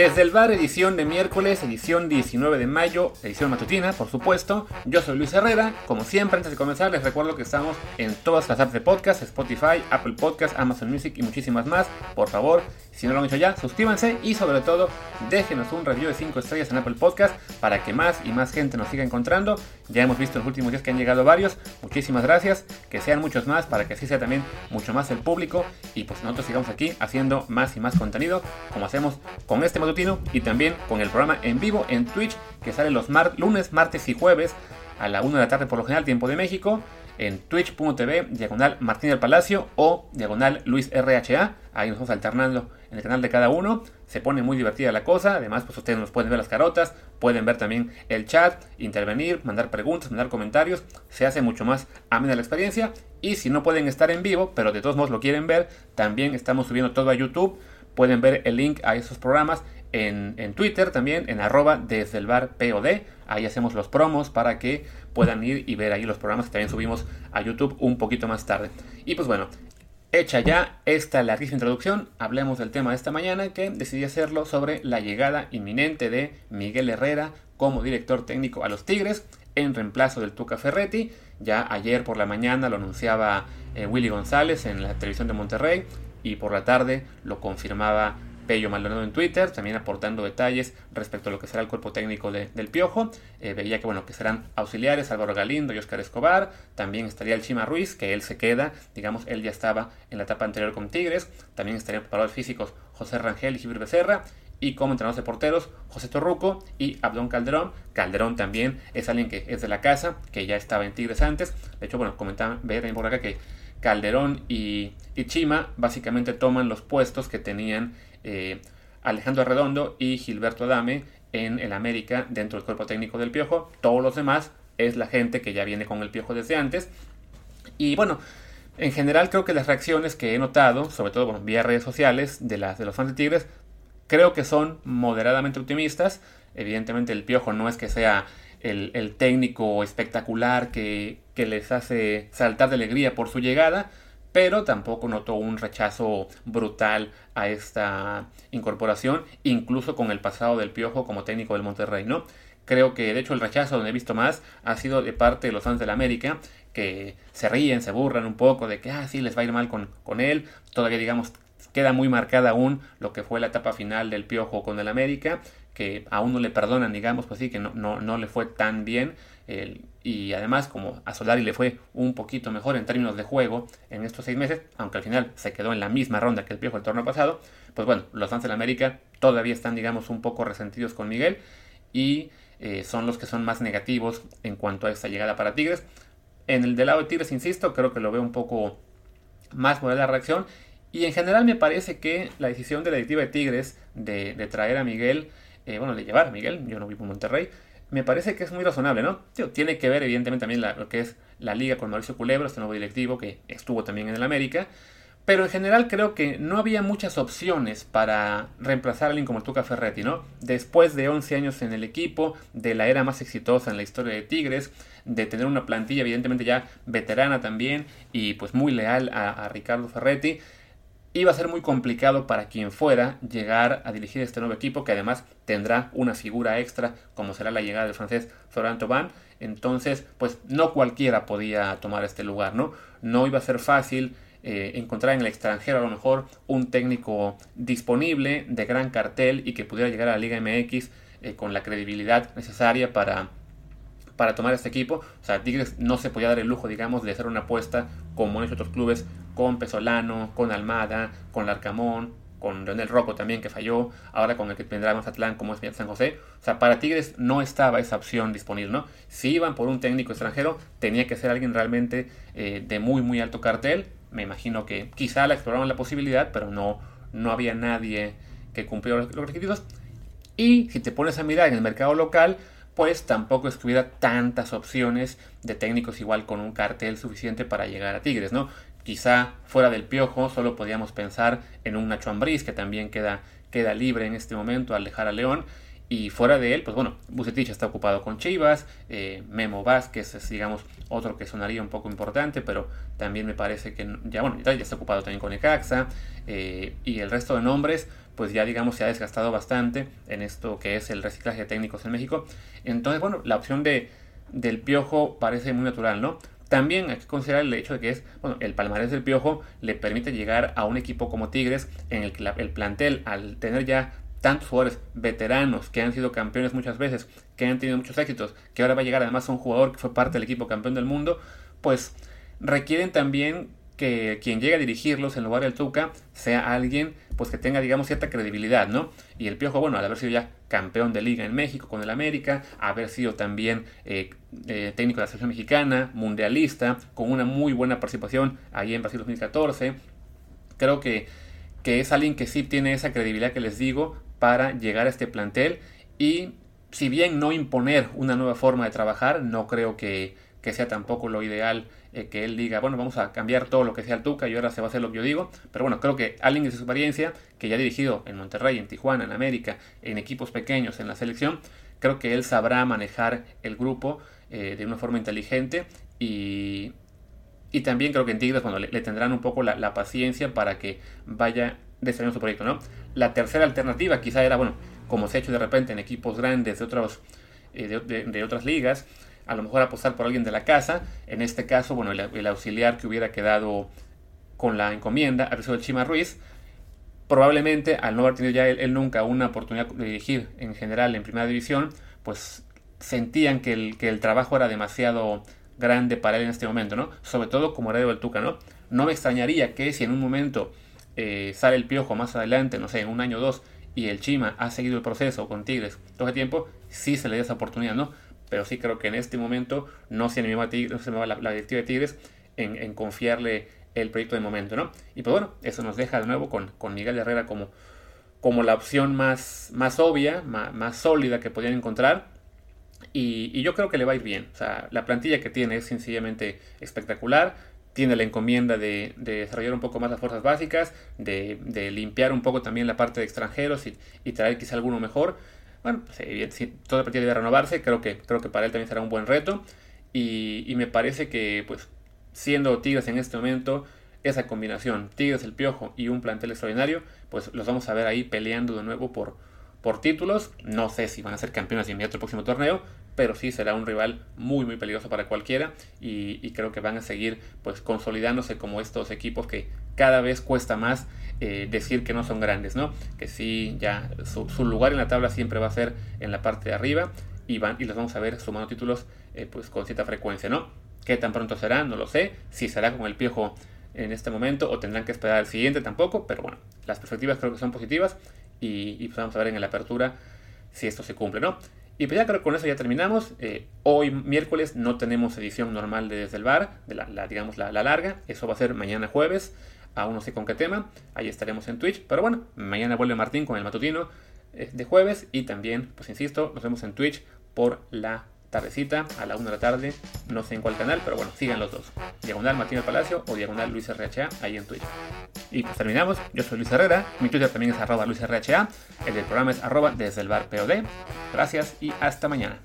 Desde el bar, edición de miércoles, edición 19 de mayo, edición matutina, por supuesto. Yo soy Luis Herrera. Como siempre, antes de comenzar, les recuerdo que estamos en todas las apps de podcast: Spotify, Apple Podcast, Amazon Music y muchísimas más. Por favor, si no lo han hecho ya, suscríbanse y, sobre todo, déjenos un review de 5 estrellas en Apple Podcast para que más y más gente nos siga encontrando. Ya hemos visto en los últimos días que han llegado varios. Muchísimas gracias. Que sean muchos más para que así sea también mucho más el público y pues nosotros sigamos aquí haciendo más y más contenido como hacemos con este y también con el programa en vivo en Twitch que sale los lunes, martes y jueves a la 1 de la tarde por lo general, tiempo de México, en twitch.tv, diagonal Martín del Palacio o diagonal Luis RHA. Ahí nos vamos alternando en el canal de cada uno. Se pone muy divertida la cosa. Además, pues ustedes nos pueden ver las carotas, pueden ver también el chat, intervenir, mandar preguntas, mandar comentarios. Se hace mucho más amena la experiencia. Y si no pueden estar en vivo, pero de todos modos lo quieren ver, también estamos subiendo todo a YouTube. Pueden ver el link a esos programas en, Twitter también, en arroba desde el bar POD. Ahí hacemos los promos para que puedan ir y ver ahí los programas que también subimos a YouTube un poquito más tarde. Y pues bueno, hecha ya esta larguísima introducción, hablemos del tema de esta mañana que decidí hacerlo sobre la llegada inminente de Miguel Herrera como director técnico a los Tigres en reemplazo del Tuca Ferretti. Ya ayer por la mañana lo anunciaba eh, Willy González en la televisión de Monterrey y por la tarde lo confirmaba Pello Maldonado en Twitter, también aportando detalles respecto a lo que será el cuerpo técnico del Piojo. Eh, veía que bueno que serán auxiliares Álvaro Galindo y Oscar Escobar. También estaría el Chima Ruiz, que él se queda, digamos, él ya estaba en la etapa anterior con Tigres. También estarían preparadores físicos José Rangel y Gilbert Becerra. Y como entrenadores de porteros, José Torruco y Abdón Calderón. Calderón también es alguien que es de la casa, que ya estaba en Tigres antes. De hecho, bueno, comentaban, veía también por acá que Calderón y Chima básicamente toman los puestos que tenían eh, Alejandro Redondo y Gilberto Adame en el América dentro del cuerpo técnico del Piojo. Todos los demás es la gente que ya viene con el Piojo desde antes. Y bueno, en general creo que las reacciones que he notado, sobre todo bueno, vía redes sociales de, las, de los fans de Tigres, creo que son moderadamente optimistas. Evidentemente el Piojo no es que sea el, técnico espectacular que les hace saltar de alegría por su llegada, pero tampoco notó un rechazo brutal a esta incorporación, incluso con el pasado del Piojo como técnico del Monterrey, ¿no? Creo que de hecho el rechazo donde he visto más ha sido de parte de los fans del América, que se ríen, se burlan un poco de que, ah, sí, les va a ir mal con, con él, todavía digamos queda muy marcada aún lo que fue la etapa final del Piojo con el América, que aún no le perdonan, digamos, pues sí, que no, no, no le fue tan bien. y además, como a Solari le fue un poquito mejor en términos de juego en estos seis meses, aunque al final se quedó en la misma ronda que el Piojo el torneo pasado, pues bueno, los fans América todavía están, digamos, un poco resentidos con Miguel y eh, son los que son más negativos en cuanto a esta llegada para Tigres. En el del lado de Tigres, insisto, creo que lo veo un poco más buena la reacción. Y en general me parece que la decisión de la directiva de Tigres de traer a Miguel eh, bueno, de llevar a Miguel, yo no vivo en Monterrey, me parece que es muy razonable, ¿no? tiene que ver evidentemente también lo que es la liga con Mauricio Culebro, este nuevo directivo que estuvo también en el América, pero en general creo que no había muchas opciones para reemplazar a alguien como Tuca Ferretti, ¿no? Después de 11 años en el equipo, de la era más exitosa en la historia de Tigres, de tener una plantilla evidentemente ya veterana también y pues muy leal a Ricardo Ferretti, iba a ser muy complicado para quien fuera llegar a dirigir este nuevo equipo, que además tendrá una figura extra, como será la llegada del francés Florent Thauvin. Entonces, pues no cualquiera podía tomar este lugar, ¿no? No iba a ser fácil eh, encontrar en el extranjero a lo mejor un técnico disponible, de gran cartel y que pudiera llegar a la Liga MX eh, con la credibilidad necesaria para para tomar este equipo. O sea, Tigres no se podía dar el lujo, digamos, de hacer una apuesta como han hecho otros clubes con Pesolano, con Almada, con Larcamón, con Leonel Rocco también que falló, ahora con el que tendrá Mazatlán como es San José. O sea, para Tigres no estaba esa opción disponible, ¿no? Si iban por un técnico extranjero, tenía que ser alguien realmente eh, de muy, muy alto cartel. Me imagino que quizá la exploraron la posibilidad, pero no, no había nadie que cumpliera los requisitos. Y si te pones a mirar en el mercado local, pues tampoco es que hubiera tantas opciones de técnicos igual con un cartel suficiente para llegar a Tigres, ¿no? Quizá fuera del piojo solo podíamos pensar en un Nacho Ambriz que también queda, queda libre en este momento al dejar a León. Y fuera de él, pues bueno, Bucetich está ocupado con Chivas, eh, Memo Vázquez es, digamos, otro que sonaría un poco importante, pero también me parece que ya, bueno, ya está ocupado también con Ecaxa, eh, y el resto de nombres, pues ya digamos se ha desgastado bastante en esto que es el reciclaje de técnicos en México. Entonces, bueno, la opción de, del Piojo parece muy natural, ¿no? También hay que considerar el hecho de que es, bueno, el palmarés del Piojo le permite llegar a un equipo como Tigres en el que el plantel, al tener ya tantos jugadores veteranos que han sido campeones muchas veces, que han tenido muchos éxitos, que ahora va a llegar además a un jugador que fue parte del equipo campeón del mundo, pues requieren también que quien llegue a dirigirlos en lugar del Tuca sea alguien pues que tenga digamos cierta credibilidad, ¿no? Y el Piojo, bueno, al haber sido ya campeón de liga en México con el América, haber sido también eh, eh, técnico de la selección mexicana, mundialista, con una muy buena participación ahí en Brasil 2014, creo que, que es alguien que sí tiene esa credibilidad que les digo para llegar a este plantel y si bien no imponer una nueva forma de trabajar, no creo que, que sea tampoco lo ideal eh, que él diga, bueno, vamos a cambiar todo lo que sea el Tuca y ahora se va a hacer lo que yo digo. Pero bueno, creo que alguien de su experiencia, que ya ha dirigido en Monterrey, en Tijuana, en América, en equipos pequeños, en la selección, creo que él sabrá manejar el grupo eh, de una forma inteligente y, y también creo que en Tigres, bueno, le, tendrán un poco la, paciencia para que vaya desarrollando su proyecto, ¿no? La tercera alternativa quizá era, bueno, como se ha hecho de repente en equipos grandes de, otros, eh, de otras ligas, a lo mejor apostar por alguien de la casa. En este caso, bueno, el, auxiliar que hubiera quedado con la encomienda habría sido Chima Ruiz. Probablemente, al no haber tenido ya él, nunca una oportunidad de dirigir en general en primera división, pues sentían que el, que el trabajo era demasiado grande para él en este momento, ¿no? Sobre todo como heredero del Tuca, ¿no? No me extrañaría que si en un momento eh, sale el piojo más adelante, no sé, en un año o dos, y el Chima ha seguido el proceso con Tigres todo el tiempo, sí se le da esa oportunidad, ¿no? Pero sí creo que en este momento no se animó, a Tigres, no la, la, directiva de Tigres en, confiarle el proyecto de momento, ¿no? Y pues bueno, eso nos deja de nuevo con, con Miguel Herrera como, como la opción más, más obvia, más, sólida que podían encontrar. Y, yo creo que le va a ir bien. O sea, la plantilla que tiene es sencillamente espectacular. Tiene la encomienda de, desarrollar un poco más las fuerzas básicas, de, limpiar un poco también la parte de extranjeros y, y traer quizá alguno mejor. Bueno, pues, si todo partido debe renovarse, creo que, creo que para él también será un buen reto. Y, me parece que, pues, siendo Tigres en este momento, esa combinación, Tigres, el Piojo y un plantel extraordinario, pues los vamos a ver ahí peleando de nuevo por, por títulos. No sé si van a ser campeones de inmediato el próximo torneo, pero sí será un rival muy muy peligroso para cualquiera y, creo que van a seguir pues consolidándose como estos equipos que cada vez cuesta más eh, decir que no son grandes, ¿no? Que sí, ya su, lugar en la tabla siempre va a ser en la parte de arriba y, van, y los vamos a ver sumando títulos eh, pues con cierta frecuencia, ¿no? ¿Qué tan pronto será? No lo sé. Si será con el piojo en este momento o tendrán que esperar al siguiente tampoco, pero bueno, las perspectivas creo que son positivas y, y pues vamos a ver en la apertura si esto se cumple, ¿no? Y pues ya creo que con eso ya terminamos. Eh, hoy miércoles no tenemos edición normal de Desde el Bar, de la, digamos la, larga. Eso va a ser mañana jueves. Aún no sé con qué tema. Ahí estaremos en Twitch. Pero bueno, mañana vuelve Martín con el matutino eh, de jueves. Y también, pues insisto, nos vemos en Twitch por la tardecita a la 1 de la tarde, no sé en cuál canal, pero bueno, sigan los dos. Diagonal Martín Palacio o Diagonal Luis RHA ahí en Twitch. Y pues terminamos, yo soy Luis Herrera, mi Twitter también es arroba Luis RHA, el del programa es arroba desde el bar. Gracias y hasta mañana.